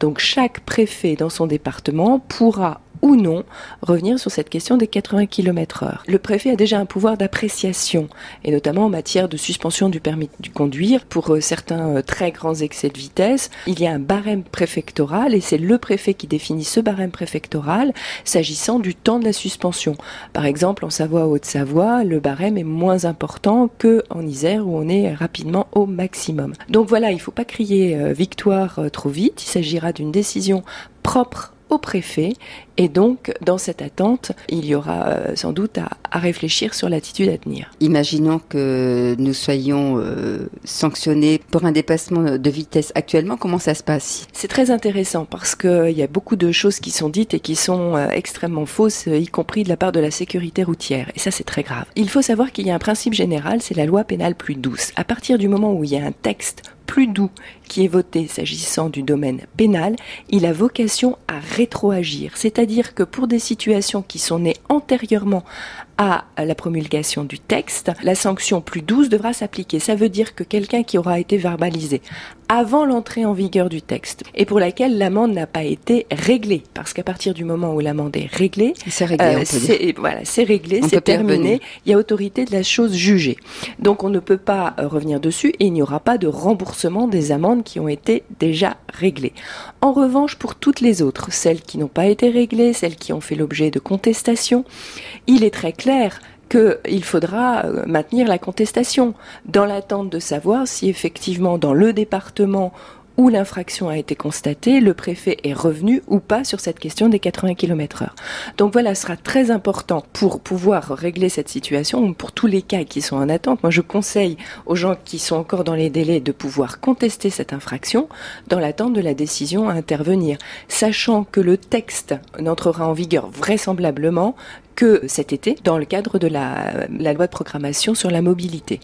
Donc chaque préfet dans son département pourra ou non revenir sur cette question des 80 km heure. Le préfet a déjà un pouvoir d'appréciation, et notamment en matière de suspension du permis de conduire. Pour euh, certains euh, très grands excès de vitesse, il y a un barème préfectoral, et c'est le préfet qui définit ce barème préfectoral s'agissant du temps de la suspension. Par exemple, en Savoie-Haute-Savoie, le barème est moins important que en Isère, où on est rapidement au maximum. Donc voilà, il ne faut pas crier euh, victoire trop vite, il s'agira d'une décision propre au préfet. Et donc, dans cette attente, il y aura euh, sans doute à, réfléchir sur l'attitude à tenir. Imaginons que nous soyons euh, sanctionnés pour un dépassement de vitesse actuellement. Comment ça se passe? C'est très intéressant parce qu'il y a beaucoup de choses qui sont dites et qui sont euh, extrêmement fausses, y compris de la part de la sécurité routière. Et ça, c'est très grave. Il faut savoir qu'il y a un principe général, c'est la loi pénale plus douce. À partir du moment où il y a un texte plus doux qui est voté s'agissant du domaine pénal, il a vocation à rétroagir. C'est-à-dire que pour des situations qui sont nées antérieurement à la promulgation du texte, la sanction plus douce devra s'appliquer. Ça veut dire que quelqu'un qui aura été verbalisé avant l'entrée en vigueur du texte et pour laquelle l'amende n'a pas été réglée, parce qu'à partir du moment où l'amende est réglée, c'est réglé, euh, c'est voilà, c'est réglé, c'est terminé. Il y a autorité de la chose jugée. Donc on ne peut pas euh, revenir dessus et il n'y aura pas de remboursement des amendes qui ont été déjà réglées. En revanche, pour toutes les autres, celles qui n'ont pas été réglées, celles qui ont fait l'objet de contestation, il est très clair qu'il faudra euh, maintenir la contestation dans l'attente de savoir si effectivement dans le département où l'infraction a été constatée, le préfet est revenu ou pas sur cette question des 80 km heure. Donc voilà, ce sera très important pour pouvoir régler cette situation, pour tous les cas qui sont en attente. Moi, je conseille aux gens qui sont encore dans les délais de pouvoir contester cette infraction dans l'attente de la décision à intervenir, sachant que le texte n'entrera en vigueur vraisemblablement que cet été dans le cadre de la, la loi de programmation sur la mobilité.